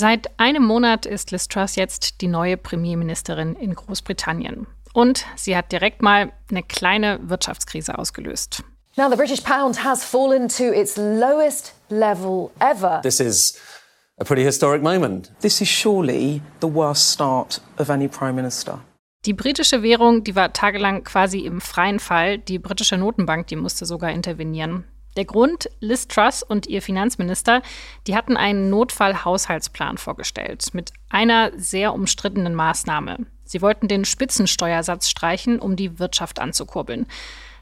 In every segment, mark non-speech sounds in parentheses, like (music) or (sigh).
Seit einem Monat ist Liz Truss jetzt die neue Premierministerin in Großbritannien. Und sie hat direkt mal eine kleine Wirtschaftskrise ausgelöst. Now the British pound has fallen to its lowest level ever. This is a pretty historic moment. This is surely the worst start of any prime minister. Die britische Währung, die war tagelang quasi im freien Fall. Die britische Notenbank, die musste sogar intervenieren. Der Grund, Liz Truss und ihr Finanzminister, die hatten einen Notfallhaushaltsplan vorgestellt mit einer sehr umstrittenen Maßnahme. Sie wollten den Spitzensteuersatz streichen, um die Wirtschaft anzukurbeln.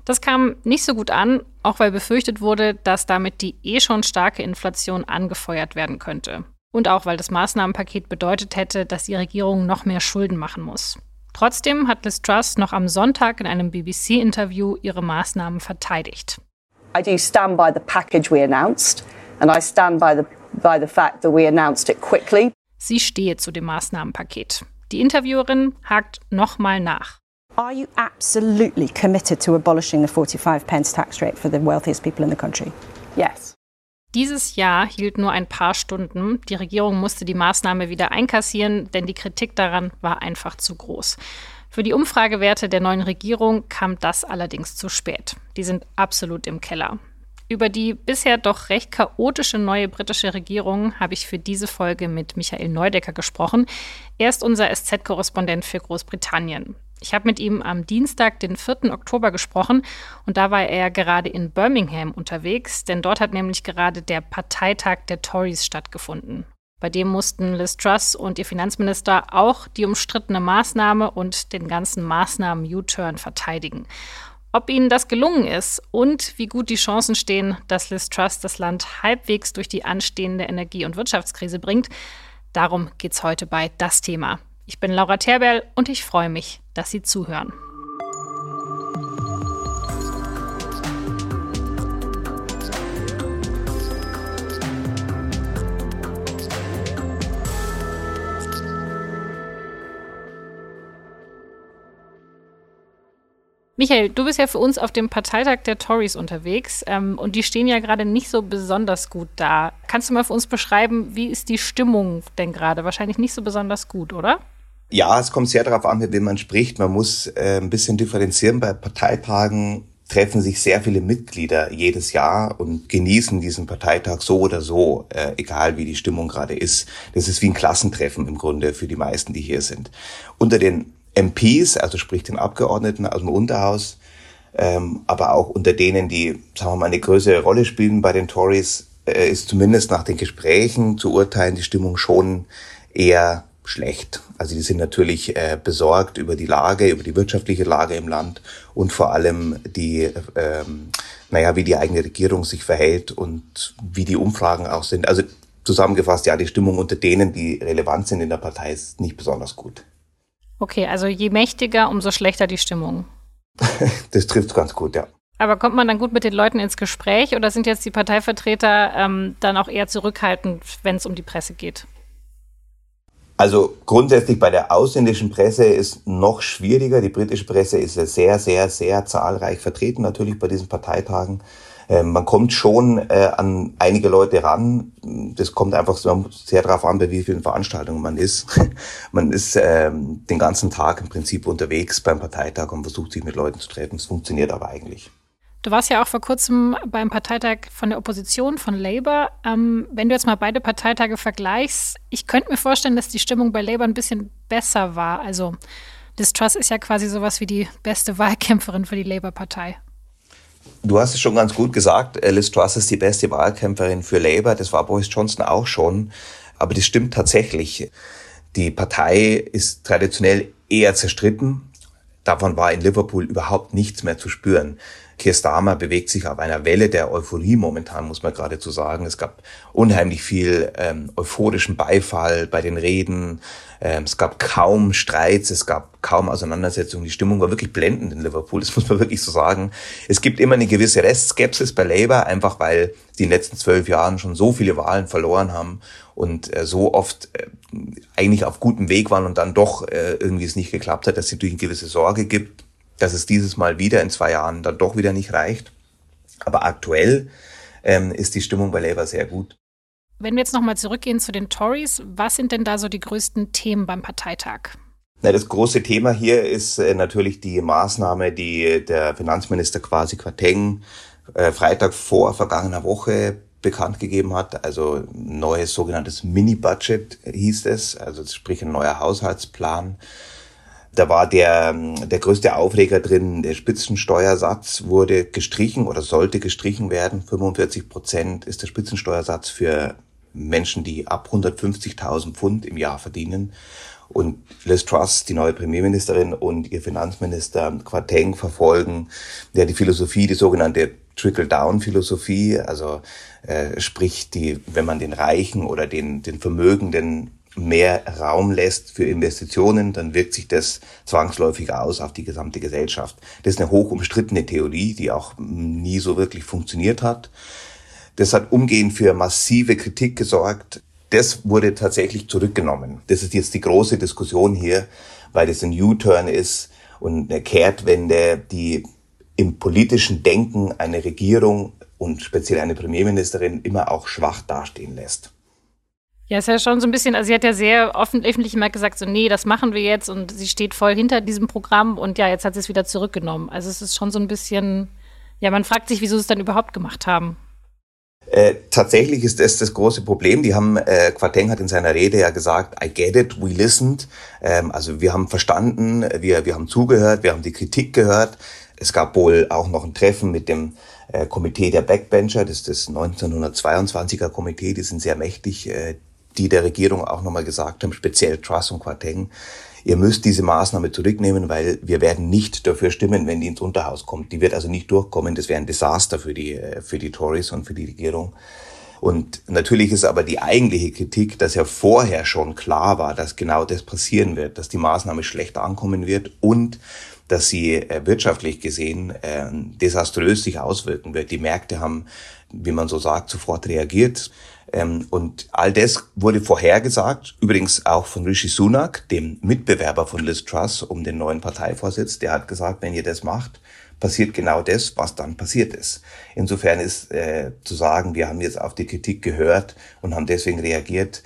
Das kam nicht so gut an, auch weil befürchtet wurde, dass damit die eh schon starke Inflation angefeuert werden könnte. Und auch weil das Maßnahmenpaket bedeutet hätte, dass die Regierung noch mehr Schulden machen muss. Trotzdem hat Liz Truss noch am Sonntag in einem BBC-Interview ihre Maßnahmen verteidigt. I do stand by the package we announced, and I stand by the, by the fact that we announced it quickly. Sie stehe zu dem Maßnahmenpaket. Die Interviewerin hakt nochmal nach. Are you absolutely committed to abolishing the 45 pence tax rate for the wealthiest people in the country? Yes. Dieses Jahr hielt nur ein paar Stunden. Die Regierung musste die Maßnahme wieder einkassieren, denn die Kritik daran war einfach zu groß. Für die Umfragewerte der neuen Regierung kam das allerdings zu spät. Die sind absolut im Keller. Über die bisher doch recht chaotische neue britische Regierung habe ich für diese Folge mit Michael Neudecker gesprochen. Er ist unser SZ-Korrespondent für Großbritannien. Ich habe mit ihm am Dienstag, den 4. Oktober gesprochen und da war er gerade in Birmingham unterwegs, denn dort hat nämlich gerade der Parteitag der Tories stattgefunden. Bei dem mussten Liz Truss und ihr Finanzminister auch die umstrittene Maßnahme und den ganzen Maßnahmen-U-Turn verteidigen. Ob ihnen das gelungen ist und wie gut die Chancen stehen, dass Liz Truss das Land halbwegs durch die anstehende Energie- und Wirtschaftskrise bringt, darum geht es heute bei Das Thema. Ich bin Laura Terberl und ich freue mich, dass Sie zuhören. Michael, du bist ja für uns auf dem Parteitag der Tories unterwegs ähm, und die stehen ja gerade nicht so besonders gut da. Kannst du mal für uns beschreiben, wie ist die Stimmung denn gerade? Wahrscheinlich nicht so besonders gut, oder? Ja, es kommt sehr darauf an, mit wem man spricht. Man muss äh, ein bisschen differenzieren. Bei Parteitagen treffen sich sehr viele Mitglieder jedes Jahr und genießen diesen Parteitag so oder so, äh, egal wie die Stimmung gerade ist. Das ist wie ein Klassentreffen im Grunde für die meisten, die hier sind. Unter den MPs, also sprich den Abgeordneten aus dem Unterhaus, ähm, aber auch unter denen, die, sagen wir mal, eine größere Rolle spielen bei den Tories, äh, ist zumindest nach den Gesprächen zu urteilen die Stimmung schon eher schlecht. Also die sind natürlich äh, besorgt über die Lage, über die wirtschaftliche Lage im Land und vor allem die, ähm, naja, wie die eigene Regierung sich verhält und wie die Umfragen auch sind. Also zusammengefasst, ja, die Stimmung unter denen, die relevant sind in der Partei, ist nicht besonders gut. Okay, also je mächtiger, umso schlechter die Stimmung. (laughs) das trifft ganz gut, ja. Aber kommt man dann gut mit den Leuten ins Gespräch oder sind jetzt die Parteivertreter ähm, dann auch eher zurückhaltend, wenn es um die Presse geht? Also grundsätzlich bei der ausländischen Presse ist noch schwieriger. Die britische Presse ist sehr, sehr, sehr zahlreich vertreten natürlich bei diesen Parteitagen. Ähm, man kommt schon äh, an einige Leute ran. Das kommt einfach sehr darauf an, bei wie vielen Veranstaltungen man ist. (laughs) man ist ähm, den ganzen Tag im Prinzip unterwegs beim Parteitag und versucht sich mit Leuten zu treffen. Es funktioniert aber eigentlich. Du warst ja auch vor kurzem beim Parteitag von der Opposition, von Labour. Ähm, wenn du jetzt mal beide Parteitage vergleichst, ich könnte mir vorstellen, dass die Stimmung bei Labour ein bisschen besser war. Also Liz Truss ist ja quasi sowas wie die beste (laughs) Wahlkämpferin für die Labour-Partei. Du hast es schon ganz gut gesagt, Liz Truss ist die beste Wahlkämpferin für Labour. Das war Boris Johnson auch schon. Aber das stimmt tatsächlich. Die Partei ist traditionell eher zerstritten. Davon war in Liverpool überhaupt nichts mehr zu spüren. Keir Starmer bewegt sich auf einer Welle der Euphorie momentan, muss man geradezu sagen. Es gab unheimlich viel ähm, euphorischen Beifall bei den Reden. Ähm, es gab kaum Streits, es gab kaum Auseinandersetzungen. Die Stimmung war wirklich blendend in Liverpool, das (laughs) muss man wirklich so sagen. Es gibt immer eine gewisse Restskepsis bei Labour, einfach weil die in den letzten zwölf Jahren schon so viele Wahlen verloren haben und äh, so oft äh, eigentlich auf gutem Weg waren und dann doch äh, irgendwie es nicht geklappt hat, dass es natürlich eine gewisse Sorge gibt dass es dieses Mal wieder in zwei Jahren dann doch wieder nicht reicht. Aber aktuell ähm, ist die Stimmung bei Labour sehr gut. Wenn wir jetzt nochmal zurückgehen zu den Tories, was sind denn da so die größten Themen beim Parteitag? Na, das große Thema hier ist äh, natürlich die Maßnahme, die der Finanzminister quasi Quateng äh, Freitag vor vergangener Woche bekannt gegeben hat. Also neues sogenanntes Mini-Budget hieß es, also sprich ein neuer Haushaltsplan. Da war der, der größte Aufreger drin, der Spitzensteuersatz wurde gestrichen oder sollte gestrichen werden. 45 Prozent ist der Spitzensteuersatz für Menschen, die ab 150.000 Pfund im Jahr verdienen. Und Liz Truss, die neue Premierministerin und ihr Finanzminister Quateng verfolgen ja die Philosophie, die sogenannte Trickle-Down-Philosophie, also äh, sprich, die, wenn man den Reichen oder den, den Vermögenden mehr Raum lässt für Investitionen, dann wirkt sich das zwangsläufig aus auf die gesamte Gesellschaft. Das ist eine hoch umstrittene Theorie, die auch nie so wirklich funktioniert hat. Das hat umgehend für massive Kritik gesorgt. Das wurde tatsächlich zurückgenommen. Das ist jetzt die große Diskussion hier, weil es ein U-Turn ist und eine Kehrtwende, die im politischen Denken eine Regierung und speziell eine Premierministerin immer auch schwach dastehen lässt. Ja, ist ja schon so ein bisschen, also sie hat ja sehr offen, öffentlich immer gesagt, so, nee, das machen wir jetzt und sie steht voll hinter diesem Programm und ja, jetzt hat sie es wieder zurückgenommen. Also es ist schon so ein bisschen, ja, man fragt sich, wieso sie es dann überhaupt gemacht haben. Äh, tatsächlich ist das das große Problem. Die haben, äh, Quateng hat in seiner Rede ja gesagt, I get it, we listened. Ähm, also wir haben verstanden, wir, wir haben zugehört, wir haben die Kritik gehört. Es gab wohl auch noch ein Treffen mit dem äh, Komitee der Backbencher, das ist das 1922er Komitee, die sind sehr mächtig, äh, die der Regierung auch nochmal gesagt haben, speziell Truss und Quateng, ihr müsst diese Maßnahme zurücknehmen, weil wir werden nicht dafür stimmen, wenn die ins Unterhaus kommt. Die wird also nicht durchkommen. Das wäre ein Desaster für die, äh, für die Tories und für die Regierung. Und natürlich ist aber die eigentliche Kritik, dass ja vorher schon klar war, dass genau das passieren wird, dass die Maßnahme schlecht ankommen wird und dass sie äh, wirtschaftlich gesehen äh, desaströs sich auswirken wird. Die Märkte haben, wie man so sagt, sofort reagiert. Ähm, und all das wurde vorhergesagt, übrigens auch von Rishi Sunak, dem Mitbewerber von Liz Truss um den neuen Parteivorsitz. Der hat gesagt, wenn ihr das macht, passiert genau das, was dann passiert ist. Insofern ist äh, zu sagen, wir haben jetzt auf die Kritik gehört und haben deswegen reagiert,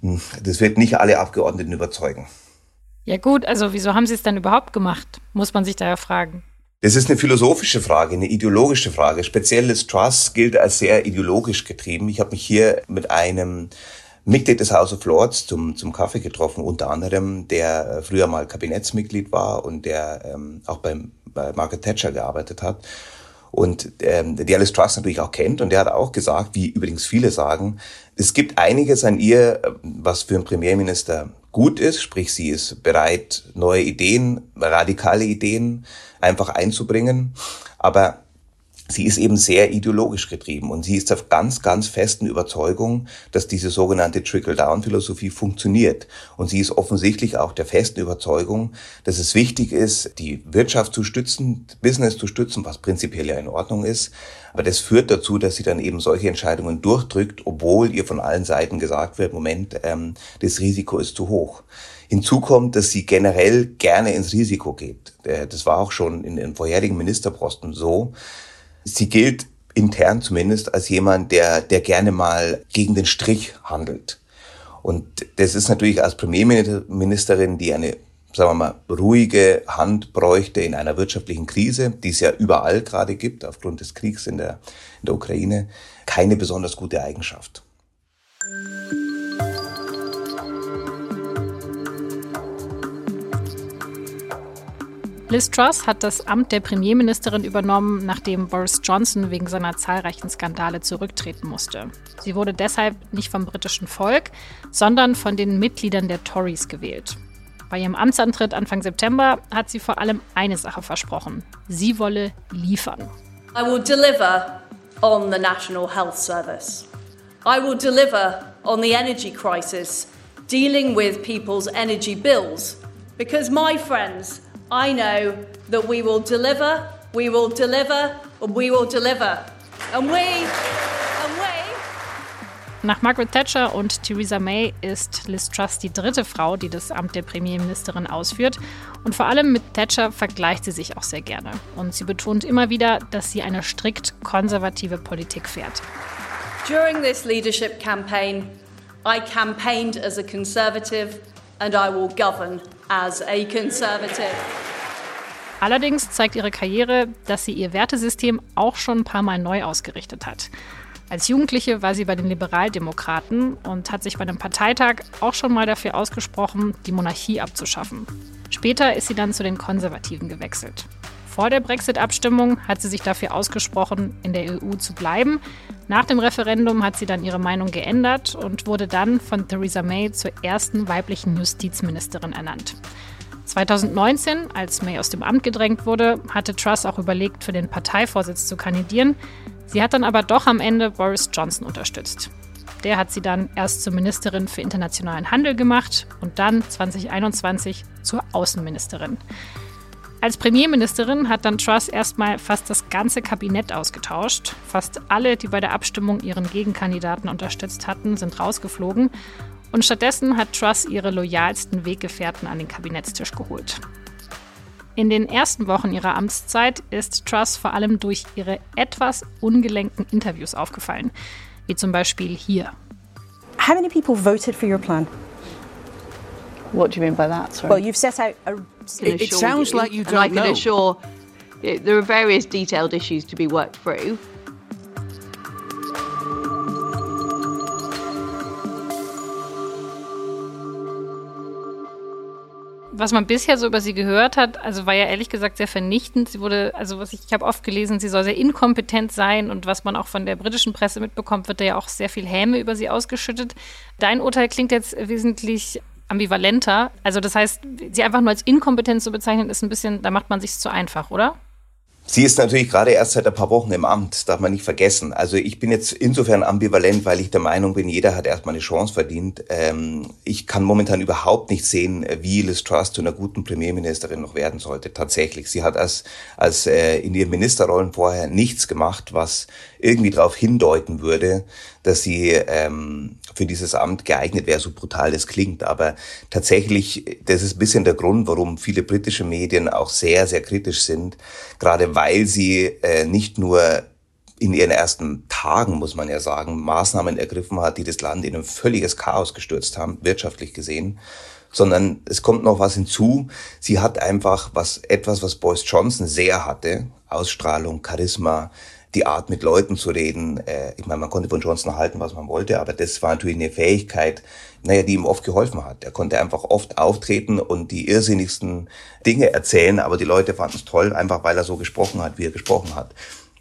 hm, das wird nicht alle Abgeordneten überzeugen. Ja gut, also wieso haben Sie es dann überhaupt gemacht, muss man sich da ja fragen. Das ist eine philosophische Frage, eine ideologische Frage. Spezielles Trust gilt als sehr ideologisch getrieben. Ich habe mich hier mit einem Mitglied des House of Lords zum, zum Kaffee getroffen, unter anderem, der früher mal Kabinettsmitglied war und der ähm, auch beim, bei Margaret Thatcher gearbeitet hat und ähm, die Alice Truss natürlich auch kennt. Und der hat auch gesagt, wie übrigens viele sagen, es gibt einiges an ihr, was für einen Premierminister gut ist, sprich sie ist bereit, neue Ideen, radikale Ideen einfach einzubringen. Aber sie ist eben sehr ideologisch getrieben und sie ist auf ganz, ganz festen Überzeugung, dass diese sogenannte Trickle-Down-Philosophie funktioniert. Und sie ist offensichtlich auch der festen Überzeugung, dass es wichtig ist, die Wirtschaft zu stützen, Business zu stützen, was prinzipiell ja in Ordnung ist. Aber das führt dazu, dass sie dann eben solche Entscheidungen durchdrückt, obwohl ihr von allen Seiten gesagt wird, Moment, ähm, das Risiko ist zu hoch. Hinzu kommt, dass sie generell gerne ins Risiko geht. Äh, das war auch schon in den vorherigen Ministerposten so Sie gilt intern zumindest als jemand, der, der gerne mal gegen den Strich handelt. Und das ist natürlich als Premierministerin, die eine, sagen wir mal, ruhige Hand bräuchte in einer wirtschaftlichen Krise, die es ja überall gerade gibt, aufgrund des Kriegs in der, in der Ukraine, keine besonders gute Eigenschaft. Liz Truss hat das Amt der Premierministerin übernommen, nachdem Boris Johnson wegen seiner zahlreichen Skandale zurücktreten musste. Sie wurde deshalb nicht vom britischen Volk, sondern von den Mitgliedern der Tories gewählt. Bei ihrem Amtsantritt Anfang September hat sie vor allem eine Sache versprochen. Sie wolle liefern. I will deliver on the National Health Service. I will deliver on the energy crisis, dealing with people's energy bills. Because my friends, I know that we will deliver, we will deliver, and we will deliver. And we, and we. Nach Margaret Thatcher und Theresa May ist Liz Truss die dritte Frau, die das Amt der Premierministerin ausführt. Und vor allem mit Thatcher vergleicht sie sich auch sehr gerne. Und sie betont immer wieder, dass sie eine strikt konservative Politik fährt. During this leadership campaign, I campaigned as a Conservative and I will govern as a Conservative. Allerdings zeigt ihre Karriere, dass sie ihr Wertesystem auch schon ein paar Mal neu ausgerichtet hat. Als Jugendliche war sie bei den Liberaldemokraten und hat sich bei einem Parteitag auch schon mal dafür ausgesprochen, die Monarchie abzuschaffen. Später ist sie dann zu den Konservativen gewechselt. Vor der Brexit-Abstimmung hat sie sich dafür ausgesprochen, in der EU zu bleiben. Nach dem Referendum hat sie dann ihre Meinung geändert und wurde dann von Theresa May zur ersten weiblichen Justizministerin ernannt. 2019, als May aus dem Amt gedrängt wurde, hatte Truss auch überlegt, für den Parteivorsitz zu kandidieren. Sie hat dann aber doch am Ende Boris Johnson unterstützt. Der hat sie dann erst zur Ministerin für internationalen Handel gemacht und dann 2021 zur Außenministerin. Als Premierministerin hat dann Truss erstmal fast das ganze Kabinett ausgetauscht. Fast alle, die bei der Abstimmung ihren Gegenkandidaten unterstützt hatten, sind rausgeflogen. Und stattdessen hat Truss ihre loyalsten Weggefährten an den Kabinettstisch geholt. In den ersten Wochen ihrer Amtszeit ist Truss vor allem durch ihre etwas ungelenken Interviews aufgefallen, wie zum Beispiel hier. How many people voted for your plan? What do you mean by that? Sorry. Well, you've set out a. It, it sounds like you and I don't can know. assure you, there are various detailed issues to be worked through. Was man bisher so über sie gehört hat, also war ja ehrlich gesagt sehr vernichtend. Sie wurde, also was ich, ich habe oft gelesen, sie soll sehr inkompetent sein und was man auch von der britischen Presse mitbekommt, wird da ja auch sehr viel Häme über sie ausgeschüttet. Dein Urteil klingt jetzt wesentlich ambivalenter. Also das heißt, sie einfach nur als inkompetent zu bezeichnen, ist ein bisschen, da macht man sich zu einfach, oder? Sie ist natürlich gerade erst seit ein paar Wochen im Amt, darf man nicht vergessen. Also ich bin jetzt insofern ambivalent, weil ich der Meinung bin, jeder hat erstmal eine Chance verdient. Ähm, ich kann momentan überhaupt nicht sehen, wie Liz Truss zu einer guten Premierministerin noch werden sollte. Tatsächlich. Sie hat als, als äh, in ihren Ministerrollen vorher nichts gemacht, was irgendwie darauf hindeuten würde, dass sie ähm, für dieses Amt geeignet wäre, so brutal das klingt. Aber tatsächlich, das ist ein bisschen der Grund, warum viele britische Medien auch sehr, sehr kritisch sind, gerade weil sie äh, nicht nur in ihren ersten Tagen, muss man ja sagen, Maßnahmen ergriffen hat, die das Land in ein völliges Chaos gestürzt haben, wirtschaftlich gesehen, sondern es kommt noch was hinzu. Sie hat einfach was, etwas, was Boris Johnson sehr hatte, Ausstrahlung, Charisma, die Art, mit Leuten zu reden. Äh, ich meine, man konnte von Johnson halten, was man wollte, aber das war natürlich eine Fähigkeit, naja, die ihm oft geholfen hat. Er konnte einfach oft auftreten und die irrsinnigsten Dinge erzählen, aber die Leute fanden es toll, einfach weil er so gesprochen hat, wie er gesprochen hat.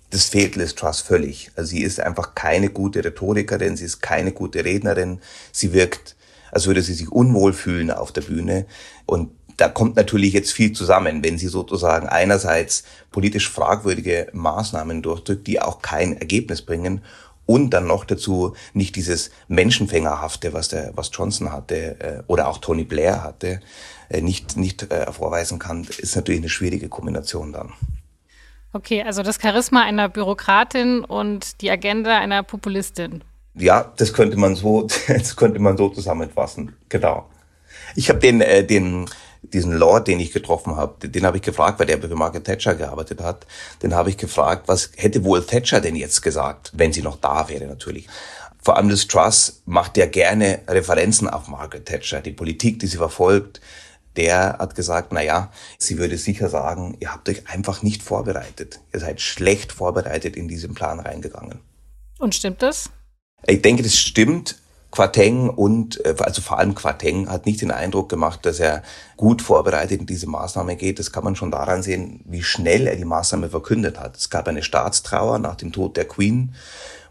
Das fehlt Liz Truss völlig. Also sie ist einfach keine gute Rhetorikerin, sie ist keine gute Rednerin. Sie wirkt, als würde sie sich unwohl fühlen auf der Bühne. Und da kommt natürlich jetzt viel zusammen, wenn sie sozusagen einerseits politisch fragwürdige Maßnahmen durchdrückt, die auch kein Ergebnis bringen und dann noch dazu nicht dieses Menschenfängerhafte, was der, was Johnson hatte äh, oder auch Tony Blair hatte, äh, nicht nicht äh, vorweisen kann, ist natürlich eine schwierige Kombination dann. Okay, also das Charisma einer Bürokratin und die Agenda einer Populistin. Ja, das könnte man so, (laughs) das könnte man so zusammenfassen. Genau. Ich habe den, äh, den, diesen Lord, den ich getroffen habe, den habe ich gefragt, weil der für Margaret Thatcher gearbeitet hat. Den habe ich gefragt, was hätte wohl Thatcher denn jetzt gesagt, wenn sie noch da wäre natürlich. Vor allem das Truss macht ja gerne Referenzen auf Margaret Thatcher, die Politik, die sie verfolgt. Der hat gesagt, na ja, sie würde sicher sagen, ihr habt euch einfach nicht vorbereitet. Ihr seid schlecht vorbereitet in diesen Plan reingegangen. Und stimmt das? Ich denke, das stimmt. Quateng und, also vor allem Quateng hat nicht den Eindruck gemacht, dass er gut vorbereitet in diese Maßnahme geht. Das kann man schon daran sehen, wie schnell er die Maßnahme verkündet hat. Es gab eine Staatstrauer nach dem Tod der Queen,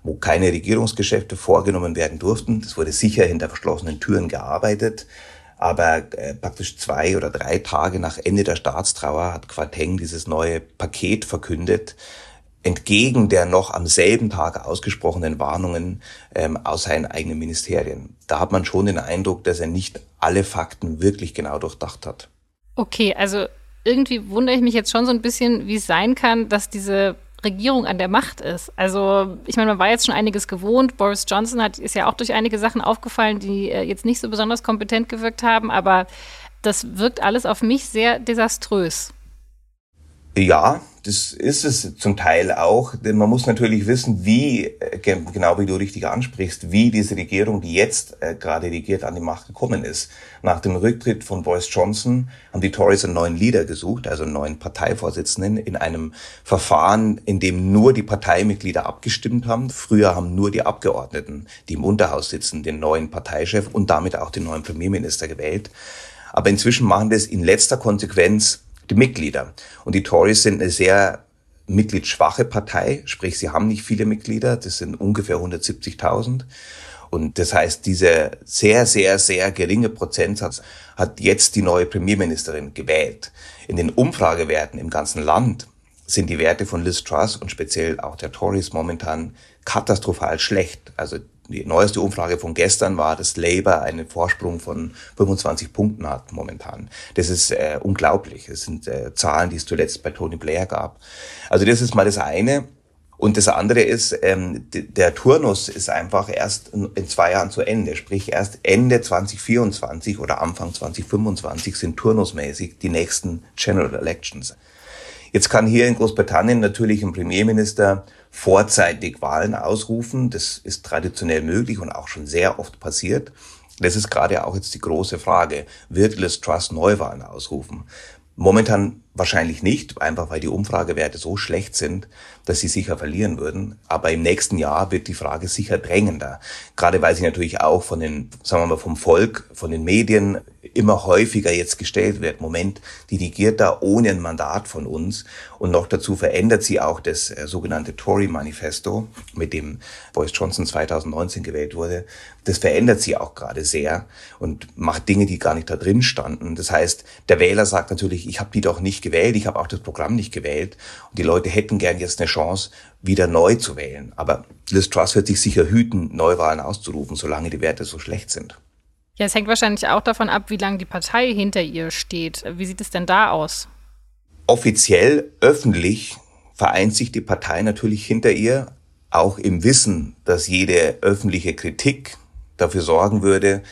wo keine Regierungsgeschäfte vorgenommen werden durften. Das wurde sicher hinter verschlossenen Türen gearbeitet. Aber äh, praktisch zwei oder drei Tage nach Ende der Staatstrauer hat Quateng dieses neue Paket verkündet, entgegen der noch am selben Tag ausgesprochenen Warnungen ähm, aus seinen eigenen Ministerien. Da hat man schon den Eindruck, dass er nicht alle Fakten wirklich genau durchdacht hat. Okay, also irgendwie wundere ich mich jetzt schon so ein bisschen, wie es sein kann, dass diese Regierung an der Macht ist. Also ich meine, man war jetzt schon einiges gewohnt. Boris Johnson hat, ist ja auch durch einige Sachen aufgefallen, die äh, jetzt nicht so besonders kompetent gewirkt haben, aber das wirkt alles auf mich sehr desaströs. Ja, das ist es zum Teil auch, denn man muss natürlich wissen, wie, äh, genau wie du richtig ansprichst, wie diese Regierung, die jetzt äh, gerade regiert, an die Macht gekommen ist. Nach dem Rücktritt von Boris Johnson haben die Tories einen neuen Leader gesucht, also einen neuen Parteivorsitzenden, in einem Verfahren, in dem nur die Parteimitglieder abgestimmt haben. Früher haben nur die Abgeordneten, die im Unterhaus sitzen, den neuen Parteichef und damit auch den neuen Premierminister gewählt. Aber inzwischen machen das in letzter Konsequenz die Mitglieder. Und die Tories sind eine sehr mitgliedsschwache Partei, sprich sie haben nicht viele Mitglieder, das sind ungefähr 170.000. Und das heißt, diese sehr, sehr, sehr geringe Prozentsatz hat jetzt die neue Premierministerin gewählt. In den Umfragewerten im ganzen Land sind die Werte von Liz Truss und speziell auch der Tories momentan katastrophal schlecht. Also die neueste Umfrage von gestern war, dass Labour einen Vorsprung von 25 Punkten hat momentan. Das ist äh, unglaublich. Das sind äh, Zahlen, die es zuletzt bei Tony Blair gab. Also das ist mal das eine. Und das andere ist, ähm, der Turnus ist einfach erst in zwei Jahren zu Ende. Sprich, erst Ende 2024 oder Anfang 2025 sind turnusmäßig die nächsten General Elections. Jetzt kann hier in Großbritannien natürlich ein Premierminister vorzeitig Wahlen ausrufen. Das ist traditionell möglich und auch schon sehr oft passiert. Das ist gerade auch jetzt die große Frage. Wird Liz Truss Neuwahlen ausrufen? Momentan wahrscheinlich nicht, einfach weil die Umfragewerte so schlecht sind, dass sie sicher verlieren würden. Aber im nächsten Jahr wird die Frage sicher drängender. Gerade weil sie natürlich auch von den, sagen wir mal, vom Volk, von den Medien immer häufiger jetzt gestellt wird. Moment, die regiert da ohne ein Mandat von uns. Und noch dazu verändert sie auch das äh, sogenannte Tory-Manifesto, mit dem Boris Johnson 2019 gewählt wurde. Das verändert sie auch gerade sehr und macht Dinge, die gar nicht da drin standen. Das heißt, der Wähler sagt natürlich, ich habe die doch nicht gewählt, ich habe auch das Programm nicht gewählt. Und die Leute hätten gern jetzt eine Chance, wieder neu zu wählen. Aber Liz Truss wird sich sicher hüten, Neuwahlen auszurufen, solange die Werte so schlecht sind. Ja, es hängt wahrscheinlich auch davon ab, wie lange die Partei hinter ihr steht. Wie sieht es denn da aus? Offiziell, öffentlich vereint sich die Partei natürlich hinter ihr, auch im Wissen, dass jede öffentliche Kritik dafür sorgen würde,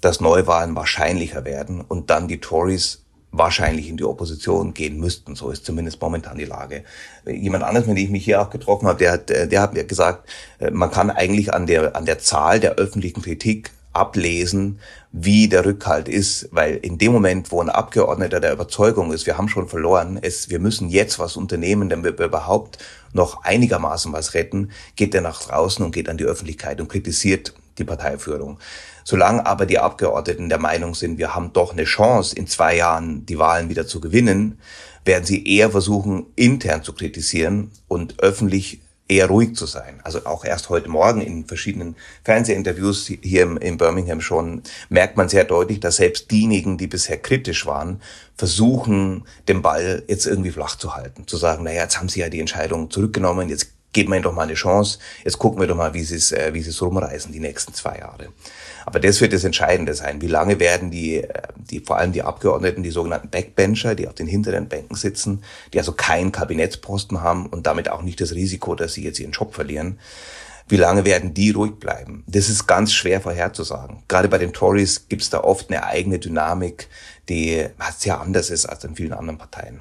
dass Neuwahlen wahrscheinlicher werden und dann die Tories wahrscheinlich in die Opposition gehen müssten. So ist zumindest momentan die Lage. Jemand anderes, mit dem ich mich hier auch getroffen habe, der hat, der hat mir gesagt, man kann eigentlich an der, an der Zahl der öffentlichen Kritik ablesen, wie der Rückhalt ist, weil in dem Moment, wo ein Abgeordneter der Überzeugung ist, wir haben schon verloren, es, wir müssen jetzt was unternehmen, damit wir überhaupt noch einigermaßen was retten, geht er nach draußen und geht an die Öffentlichkeit und kritisiert die Parteiführung. Solange aber die Abgeordneten der Meinung sind, wir haben doch eine Chance, in zwei Jahren die Wahlen wieder zu gewinnen, werden sie eher versuchen, intern zu kritisieren und öffentlich eher ruhig zu sein. Also auch erst heute Morgen in verschiedenen Fernsehinterviews hier in Birmingham schon merkt man sehr deutlich, dass selbst diejenigen, die bisher kritisch waren, versuchen, den Ball jetzt irgendwie flach zu halten. Zu sagen, naja, jetzt haben sie ja die Entscheidung zurückgenommen, jetzt geben wir ihnen doch mal eine Chance, jetzt gucken wir doch mal, wie sie es, äh, wie sie es rumreißen die nächsten zwei Jahre. Aber das wird das Entscheidende sein. Wie lange werden die, äh, die, vor allem die Abgeordneten, die sogenannten Backbencher, die auf den hinteren Bänken sitzen, die also keinen Kabinettsposten haben und damit auch nicht das Risiko, dass sie jetzt ihren Job verlieren, wie lange werden die ruhig bleiben? Das ist ganz schwer vorherzusagen. Gerade bei den Tories gibt es da oft eine eigene Dynamik, die sehr anders ist als in vielen anderen Parteien.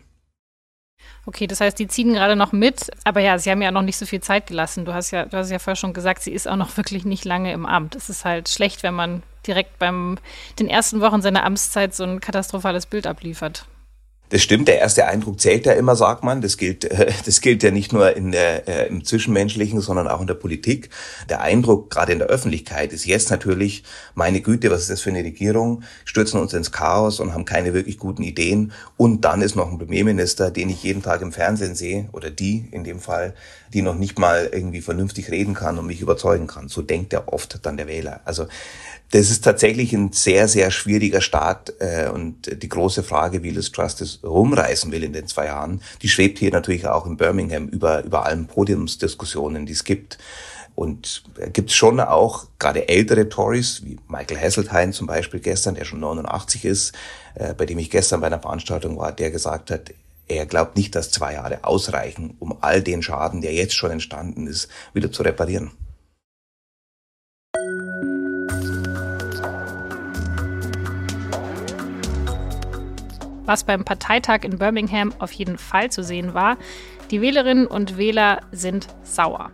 Okay, das heißt, die ziehen gerade noch mit, aber ja, sie haben ja noch nicht so viel Zeit gelassen. Du hast ja, du hast ja vorher schon gesagt, sie ist auch noch wirklich nicht lange im Amt. Es ist halt schlecht, wenn man direkt beim den ersten Wochen seiner Amtszeit so ein katastrophales Bild abliefert. Das stimmt, der erste Eindruck zählt ja immer, sagt man. Das gilt, (laughs) das gilt ja nicht nur in der, äh, im Zwischenmenschlichen, sondern auch in der Politik. Der Eindruck, gerade in der Öffentlichkeit, ist jetzt natürlich, meine Güte, was ist das für eine Regierung? Stürzen uns ins Chaos und haben keine wirklich guten Ideen. Und dann ist noch ein Premierminister, den ich jeden Tag im Fernsehen sehe, oder die in dem Fall, die noch nicht mal irgendwie vernünftig reden kann und mich überzeugen kann. So denkt er oft dann der Wähler. Also das ist tatsächlich ein sehr, sehr schwieriger Start äh, und die große Frage, wie Liz Truss das rumreißen will in den zwei Jahren, die schwebt hier natürlich auch in Birmingham über, über allen Podiumsdiskussionen, die es gibt. Und gibt es schon auch gerade ältere Tories, wie Michael Hasseltine zum Beispiel gestern, der schon 89 ist, äh, bei dem ich gestern bei einer Veranstaltung war, der gesagt hat, er glaubt nicht, dass zwei Jahre ausreichen, um all den Schaden, der jetzt schon entstanden ist, wieder zu reparieren. Was beim Parteitag in Birmingham auf jeden Fall zu sehen war, die Wählerinnen und Wähler sind sauer.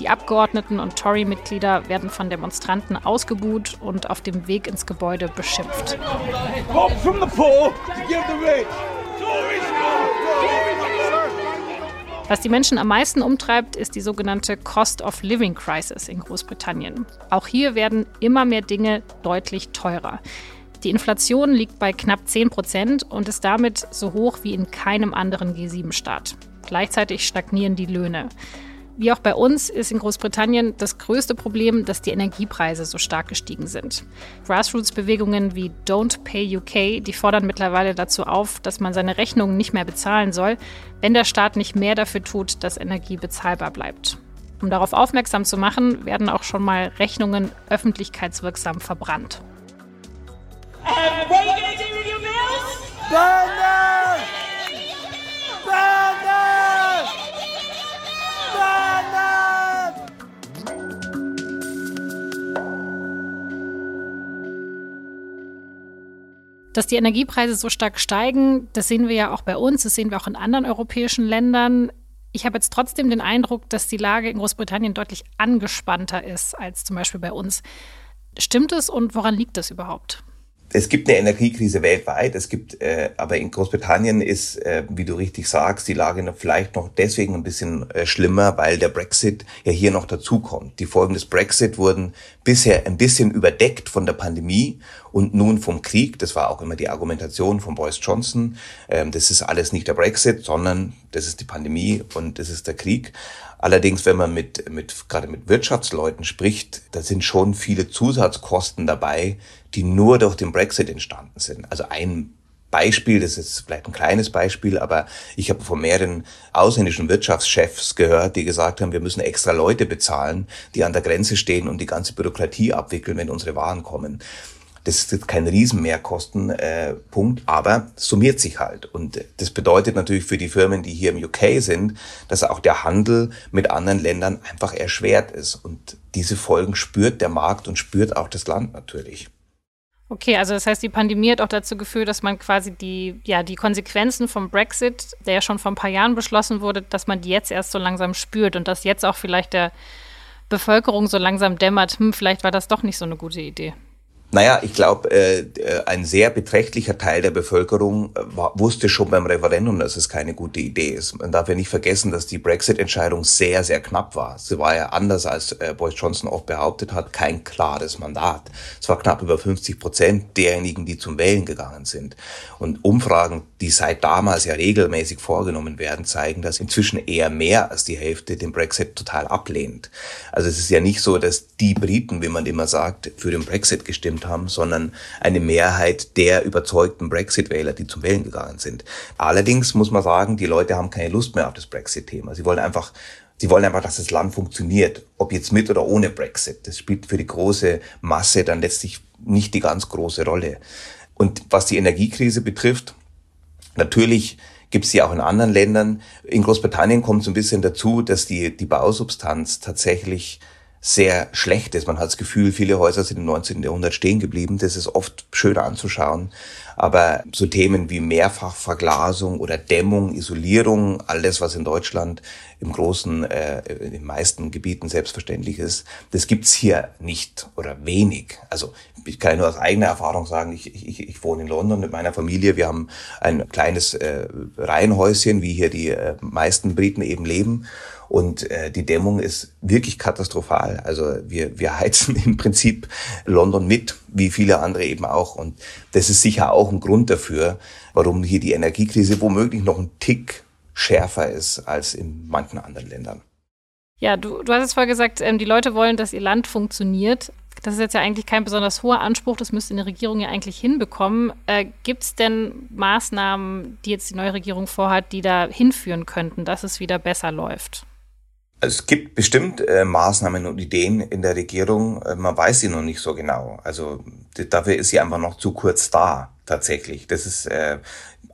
Die Abgeordneten und Tory-Mitglieder werden von Demonstranten ausgebuht und auf dem Weg ins Gebäude beschimpft. Was die Menschen am meisten umtreibt, ist die sogenannte Cost of Living Crisis in Großbritannien. Auch hier werden immer mehr Dinge deutlich teurer. Die Inflation liegt bei knapp 10 Prozent und ist damit so hoch wie in keinem anderen G7-Staat. Gleichzeitig stagnieren die Löhne. Wie auch bei uns ist in Großbritannien das größte Problem, dass die Energiepreise so stark gestiegen sind. Grassroots-Bewegungen wie Don't Pay UK, die fordern mittlerweile dazu auf, dass man seine Rechnungen nicht mehr bezahlen soll, wenn der Staat nicht mehr dafür tut, dass Energie bezahlbar bleibt. Um darauf aufmerksam zu machen, werden auch schon mal Rechnungen öffentlichkeitswirksam verbrannt. Burn Dass die Energiepreise so stark steigen, das sehen wir ja auch bei uns, das sehen wir auch in anderen europäischen Ländern. Ich habe jetzt trotzdem den Eindruck, dass die Lage in Großbritannien deutlich angespannter ist als zum Beispiel bei uns. Stimmt es und woran liegt das überhaupt? Es gibt eine Energiekrise weltweit. Es gibt, äh, aber in Großbritannien ist, äh, wie du richtig sagst, die Lage noch vielleicht noch deswegen ein bisschen äh, schlimmer, weil der Brexit ja hier noch dazukommt. Die Folgen des Brexit wurden bisher ein bisschen überdeckt von der Pandemie und nun vom Krieg. Das war auch immer die Argumentation von Boris Johnson. Ähm, das ist alles nicht der Brexit, sondern das ist die Pandemie und das ist der Krieg. Allerdings, wenn man mit, mit, gerade mit Wirtschaftsleuten spricht, da sind schon viele Zusatzkosten dabei, die nur durch den Brexit entstanden sind. Also ein Beispiel, das ist vielleicht ein kleines Beispiel, aber ich habe von mehreren ausländischen Wirtschaftschefs gehört, die gesagt haben, wir müssen extra Leute bezahlen, die an der Grenze stehen und die ganze Bürokratie abwickeln, wenn unsere Waren kommen. Das ist kein Riesenmehrkostenpunkt, äh, aber summiert sich halt. Und das bedeutet natürlich für die Firmen, die hier im UK sind, dass auch der Handel mit anderen Ländern einfach erschwert ist. Und diese Folgen spürt der Markt und spürt auch das Land natürlich. Okay, also das heißt, die Pandemie hat auch dazu geführt, dass man quasi die, ja, die Konsequenzen vom Brexit, der ja schon vor ein paar Jahren beschlossen wurde, dass man die jetzt erst so langsam spürt und dass jetzt auch vielleicht der Bevölkerung so langsam dämmert, hm, vielleicht war das doch nicht so eine gute Idee. Naja, ich glaube, äh, ein sehr beträchtlicher Teil der Bevölkerung äh, wusste schon beim Referendum, dass es keine gute Idee ist. Man darf ja nicht vergessen, dass die Brexit-Entscheidung sehr, sehr knapp war. Sie war ja anders, als äh, Boris Johnson oft behauptet hat, kein klares Mandat. Es war knapp über 50 Prozent derjenigen, die zum Wählen gegangen sind. Und Umfragen, die seit damals ja regelmäßig vorgenommen werden, zeigen, dass inzwischen eher mehr als die Hälfte den Brexit total ablehnt. Also es ist ja nicht so, dass die Briten, wie man immer sagt, für den Brexit gestimmt abgestimmt haben, sondern eine Mehrheit der überzeugten Brexit-Wähler, die zum Wählen gegangen sind. Allerdings muss man sagen, die Leute haben keine Lust mehr auf das Brexit-Thema. Sie wollen einfach Sie wollen einfach, dass das Land funktioniert, ob jetzt mit oder ohne Brexit. Das spielt für die große Masse dann letztlich nicht die ganz große Rolle. Und was die Energiekrise betrifft, natürlich gibt es sie auch in anderen Ländern. In Großbritannien kommt so ein bisschen dazu, dass die, die Bausubstanz tatsächlich sehr schlecht ist. Man hat das Gefühl, viele Häuser sind im 19. Jahrhundert stehen geblieben. Das ist oft schön anzuschauen. Aber so Themen wie Mehrfachverglasung oder Dämmung, Isolierung, all das, was in Deutschland im großen, äh, in den meisten Gebieten selbstverständlich ist, das gibt's hier nicht oder wenig. Also ich kann nur aus eigener Erfahrung sagen, ich, ich, ich wohne in London mit meiner Familie. Wir haben ein kleines äh, Reihenhäuschen, wie hier die äh, meisten Briten eben leben. Und äh, die Dämmung ist wirklich katastrophal. Also wir, wir heizen (laughs) im Prinzip London mit, wie viele andere eben auch. Und das ist sicher auch ein Grund dafür, warum hier die Energiekrise womöglich noch ein Tick schärfer ist als in manchen anderen Ländern. Ja, du, du hast es vorher gesagt, ähm, die Leute wollen, dass ihr Land funktioniert. Das ist jetzt ja eigentlich kein besonders hoher Anspruch, das müsste eine Regierung ja eigentlich hinbekommen. Äh, Gibt es denn Maßnahmen, die jetzt die neue Regierung vorhat, die da hinführen könnten, dass es wieder besser läuft? Es gibt bestimmt äh, Maßnahmen und Ideen in der Regierung, äh, man weiß sie noch nicht so genau. Also dafür ist sie einfach noch zu kurz da, tatsächlich. Das ist äh,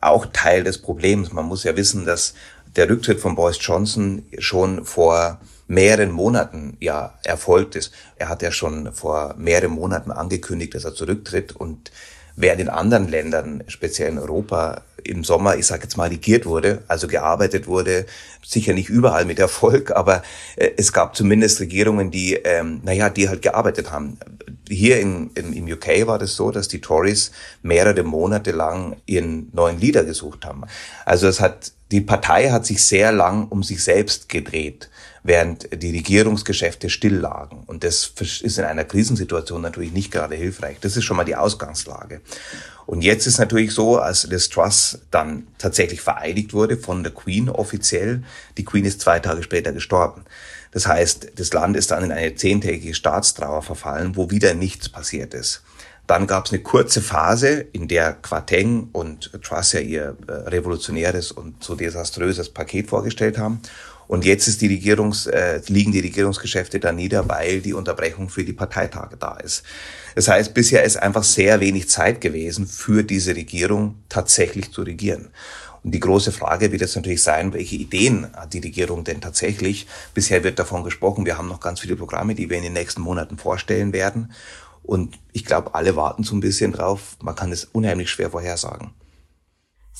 auch Teil des Problems. Man muss ja wissen, dass der Rücktritt von Boris Johnson schon vor mehreren Monaten ja erfolgt ist. Er hat ja schon vor mehreren Monaten angekündigt, dass er zurücktritt und Während in anderen Ländern, speziell in Europa, im Sommer, ich sage jetzt mal, regiert wurde, also gearbeitet wurde, sicher nicht überall mit Erfolg, (laughs) aber äh, es gab zumindest Regierungen, die, ähm, naja, die halt gearbeitet haben. Hier in, in, im UK war das so, dass die Tories mehrere Monate lang ihren neuen Leader gesucht haben. Also es hat, die Partei hat sich sehr lang um sich selbst gedreht während die Regierungsgeschäfte still lagen. Und das ist in einer Krisensituation natürlich nicht gerade hilfreich. Das ist schon mal die Ausgangslage. Und jetzt ist natürlich so, als Liz Truss dann tatsächlich vereidigt wurde von der Queen offiziell, die Queen ist zwei Tage später gestorben. Das heißt, das Land ist dann in eine zehntägige Staatstrauer verfallen, wo wieder nichts passiert ist. Dann gab es eine kurze Phase, in der Quateng und Truss ja ihr äh, revolutionäres und so desaströses Paket vorgestellt haben. Und jetzt ist die Regierungs, äh, liegen die Regierungsgeschäfte da nieder, weil die Unterbrechung für die Parteitage da ist. Das heißt, bisher ist einfach sehr wenig Zeit gewesen für diese Regierung tatsächlich zu regieren. Und die große Frage wird jetzt natürlich sein, welche Ideen hat die Regierung denn tatsächlich? Bisher wird davon gesprochen, wir haben noch ganz viele Programme, die wir in den nächsten Monaten vorstellen werden. Und ich glaube, alle warten so ein bisschen drauf. Man kann es unheimlich schwer vorhersagen.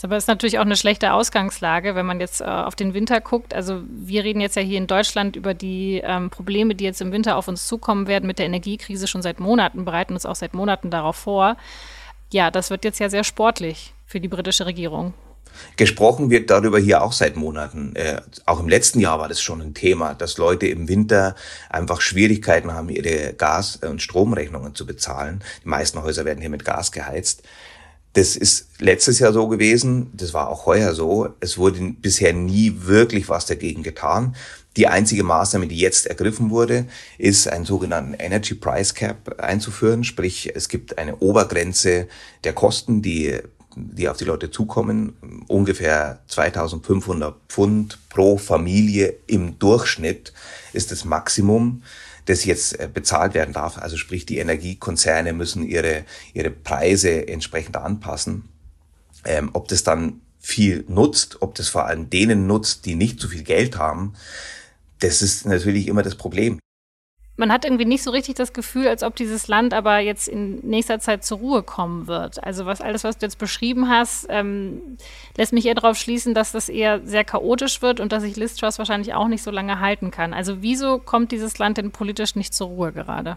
Aber ist natürlich auch eine schlechte Ausgangslage, wenn man jetzt äh, auf den Winter guckt. Also wir reden jetzt ja hier in Deutschland über die ähm, Probleme, die jetzt im Winter auf uns zukommen werden mit der Energiekrise schon seit Monaten, bereiten uns auch seit Monaten darauf vor. Ja, das wird jetzt ja sehr sportlich für die britische Regierung. Gesprochen wird darüber hier auch seit Monaten. Äh, auch im letzten Jahr war das schon ein Thema, dass Leute im Winter einfach Schwierigkeiten haben, ihre Gas- und Stromrechnungen zu bezahlen. Die meisten Häuser werden hier mit Gas geheizt. Das ist letztes Jahr so gewesen, das war auch heuer so. Es wurde bisher nie wirklich was dagegen getan. Die einzige Maßnahme, die jetzt ergriffen wurde, ist einen sogenannten Energy Price Cap einzuführen. Sprich, es gibt eine Obergrenze der Kosten, die, die auf die Leute zukommen. Ungefähr 2500 Pfund pro Familie im Durchschnitt ist das Maximum das jetzt äh, bezahlt werden darf. Also sprich, die Energiekonzerne müssen ihre, ihre Preise entsprechend anpassen. Ähm, ob das dann viel nutzt, ob das vor allem denen nutzt, die nicht so viel Geld haben, das ist natürlich immer das Problem man hat irgendwie nicht so richtig das Gefühl, als ob dieses Land aber jetzt in nächster Zeit zur Ruhe kommen wird. Also was alles, was du jetzt beschrieben hast, ähm, lässt mich eher darauf schließen, dass das eher sehr chaotisch wird und dass sich Liz wahrscheinlich auch nicht so lange halten kann. Also wieso kommt dieses Land denn politisch nicht zur Ruhe gerade?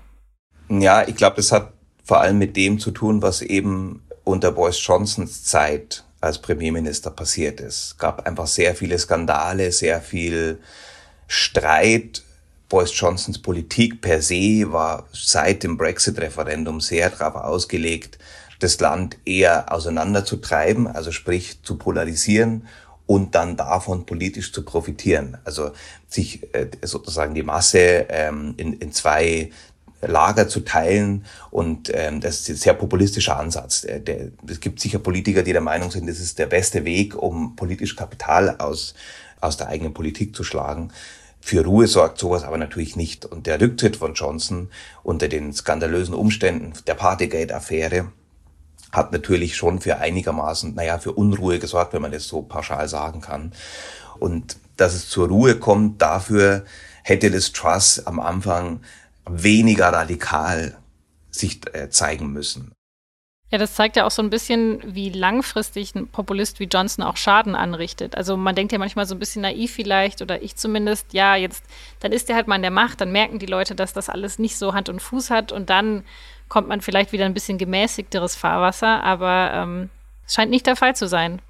Ja, ich glaube, das hat vor allem mit dem zu tun, was eben unter Boris Johnsons Zeit als Premierminister passiert ist. Es gab einfach sehr viele Skandale, sehr viel Streit Boris Johnsons Politik per se war seit dem Brexit-Referendum sehr darauf ausgelegt, das Land eher auseinanderzutreiben, also sprich zu polarisieren und dann davon politisch zu profitieren. Also sich äh, sozusagen die Masse ähm, in, in zwei Lager zu teilen und ähm, das ist ein sehr populistischer Ansatz. Der, der, es gibt sicher Politiker, die der Meinung sind, das ist der beste Weg, um politisch Kapital aus, aus der eigenen Politik zu schlagen. Für Ruhe sorgt sowas aber natürlich nicht. Und der Rücktritt von Johnson unter den skandalösen Umständen der Partygate-Affäre hat natürlich schon für einigermaßen, naja, für Unruhe gesorgt, wenn man das so pauschal sagen kann. Und dass es zur Ruhe kommt, dafür hätte das Truss am Anfang weniger radikal sich äh, zeigen müssen. Ja, das zeigt ja auch so ein bisschen, wie langfristig ein Populist wie Johnson auch Schaden anrichtet. Also man denkt ja manchmal so ein bisschen naiv vielleicht, oder ich zumindest, ja, jetzt, dann ist er halt mal in der Macht, dann merken die Leute, dass das alles nicht so Hand und Fuß hat und dann kommt man vielleicht wieder ein bisschen gemäßigteres Fahrwasser, aber ähm, es scheint nicht der Fall zu sein.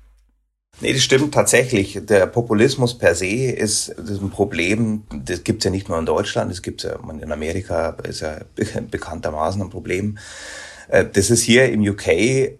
Nee, das stimmt tatsächlich. Der Populismus per se ist, ist ein Problem, das gibt's ja nicht nur in Deutschland, das gibt's ja in Amerika, ist ja bekanntermaßen ein Problem. Äh, das ist hier im UK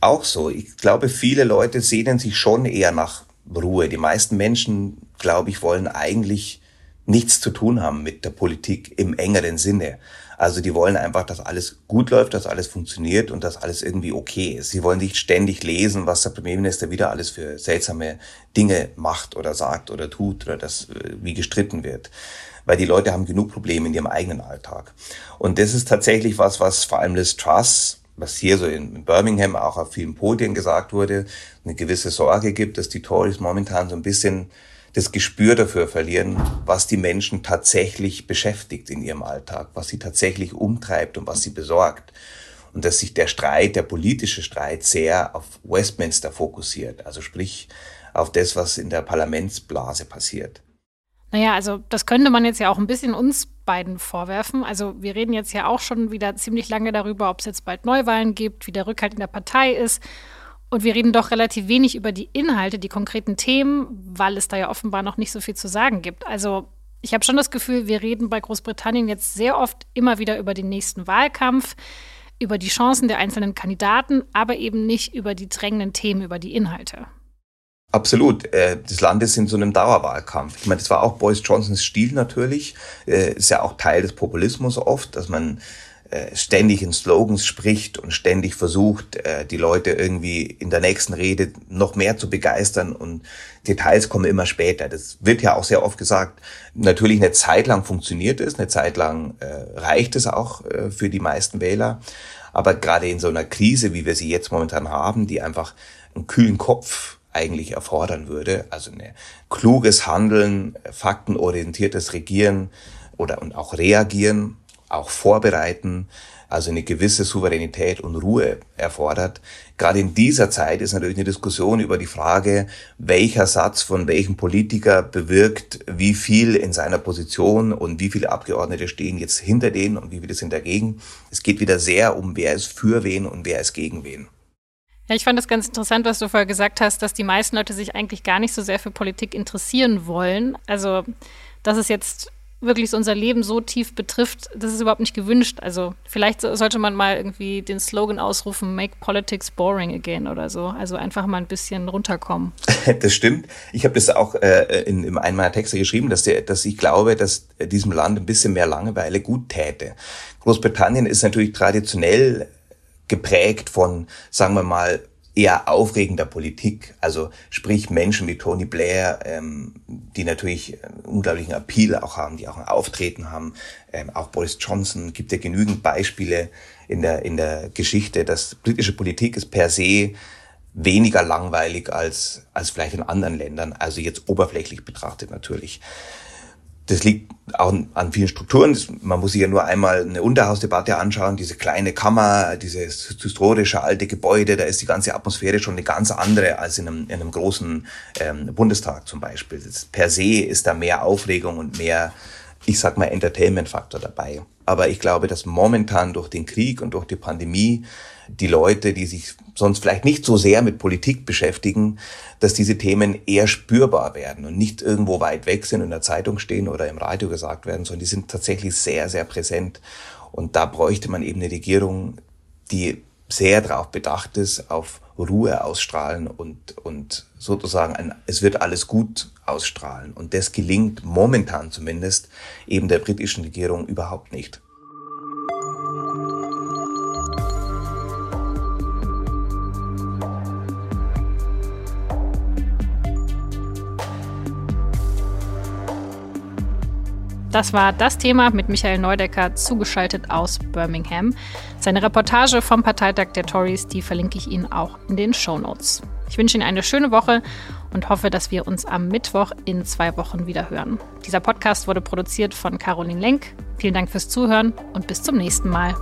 auch so. Ich glaube, viele Leute sehnen sich schon eher nach Ruhe. Die meisten Menschen, glaube ich, wollen eigentlich nichts zu tun haben mit der Politik im engeren Sinne. Also die wollen einfach, dass alles gut läuft, dass alles funktioniert und dass alles irgendwie okay ist. Sie wollen nicht ständig lesen, was der Premierminister wieder alles für seltsame Dinge macht oder sagt oder tut oder das äh, wie gestritten wird weil die Leute haben genug Probleme in ihrem eigenen Alltag. Und das ist tatsächlich was, was vor allem Liz Truss, was hier so in Birmingham auch auf vielen Podien gesagt wurde, eine gewisse Sorge gibt, dass die Tories momentan so ein bisschen das Gespür dafür verlieren, was die Menschen tatsächlich beschäftigt in ihrem Alltag, was sie tatsächlich umtreibt und was sie besorgt. und dass sich der Streit, der politische Streit sehr auf Westminster fokussiert, also sprich auf das, was in der Parlamentsblase passiert. Naja, also das könnte man jetzt ja auch ein bisschen uns beiden vorwerfen. Also wir reden jetzt ja auch schon wieder ziemlich lange darüber, ob es jetzt bald Neuwahlen gibt, wie der Rückhalt in der Partei ist. Und wir reden doch relativ wenig über die Inhalte, die konkreten Themen, weil es da ja offenbar noch nicht so viel zu sagen gibt. Also ich habe schon das Gefühl, wir reden bei Großbritannien jetzt sehr oft immer wieder über den nächsten Wahlkampf, über die Chancen der einzelnen Kandidaten, aber eben nicht über die drängenden Themen, über die Inhalte. Absolut. Äh, das Land ist in so einem Dauerwahlkampf. Ich meine, das war auch Boris Johnsons Stil natürlich. Äh, ist ja auch Teil des Populismus oft, dass man äh, ständig in Slogans spricht und ständig versucht, die Leute irgendwie in der nächsten Rede noch mehr zu begeistern und Details kommen immer später. Das wird ja auch sehr oft gesagt. Natürlich eine Zeit lang funktioniert es, eine Zeit lang reicht es auch für die meisten Wähler. Aber gerade in so einer Krise, wie wir sie jetzt momentan haben, die einfach einen kühlen Kopf eigentlich erfordern würde, also ein kluges Handeln, faktenorientiertes Regieren oder und auch reagieren, auch vorbereiten, also eine gewisse Souveränität und Ruhe erfordert. Gerade in dieser Zeit ist natürlich eine Diskussion über die Frage, welcher Satz von welchem Politiker bewirkt wie viel in seiner Position und wie viele Abgeordnete stehen jetzt hinter denen und wie viele sind dagegen. Es geht wieder sehr um, wer ist für wen und wer ist gegen wen. Ja, ich fand das ganz interessant, was du vorher gesagt hast, dass die meisten Leute sich eigentlich gar nicht so sehr für Politik interessieren wollen. Also, dass es jetzt wirklich unser Leben so tief betrifft, das ist überhaupt nicht gewünscht. Also vielleicht sollte man mal irgendwie den Slogan ausrufen, Make Politics Boring Again oder so. Also einfach mal ein bisschen runterkommen. (laughs) Das stimmt. Ich habe das auch äh, in, in einem meiner Texte geschrieben, dass, der, dass ich glaube, dass diesem Land ein bisschen mehr Langeweile gut täte. Großbritannien ist natürlich traditionell geprägt von, sagen wir mal, eher aufregender Politik. Also sprich Menschen wie Tony Blair, ähm, die natürlich unglaublichen Appeal auch haben, die auch ein Auftreten haben. Ähm, auch Boris Johnson gibt ja genügend Beispiele in der, in der Geschichte, dass britische Politik ist per se weniger langweilig als, als vielleicht in anderen Ländern. Also jetzt oberflächlich betrachtet natürlich. Das liegt auch an vielen Strukturen. Man muss sich ja nur einmal eine Unterhausdebatte anschauen, diese kleine Kammer, dieses historische alte Gebäude, da ist die ganze Atmosphäre schon eine ganz andere als in einem, in einem großen ähm, Bundestag zum Beispiel. Das, per se ist da mehr Aufregung und mehr, ich sag mal, Entertainment-Faktor dabei. Aber ich glaube, dass momentan durch den Krieg und durch die Pandemie die Leute, die sich sonst vielleicht nicht so sehr mit Politik beschäftigen, dass diese Themen eher spürbar werden und nicht irgendwo weit weg sind, in der Zeitung stehen oder im Radio gesagt werden, sondern die sind tatsächlich sehr, sehr präsent. Und da bräuchte man eben eine Regierung, die sehr darauf bedacht ist, auf Ruhe ausstrahlen und, und sozusagen ein, es wird alles gut ausstrahlen. Und das gelingt momentan zumindest eben der britischen Regierung überhaupt nicht. Das war das Thema mit Michael Neudecker, zugeschaltet aus Birmingham. Seine Reportage vom Parteitag der Tories, die verlinke ich Ihnen auch in den Show Notes. Ich wünsche Ihnen eine schöne Woche und hoffe, dass wir uns am Mittwoch in zwei Wochen wieder hören. Dieser Podcast wurde produziert von Caroline Lenk. Vielen Dank fürs Zuhören und bis zum nächsten Mal.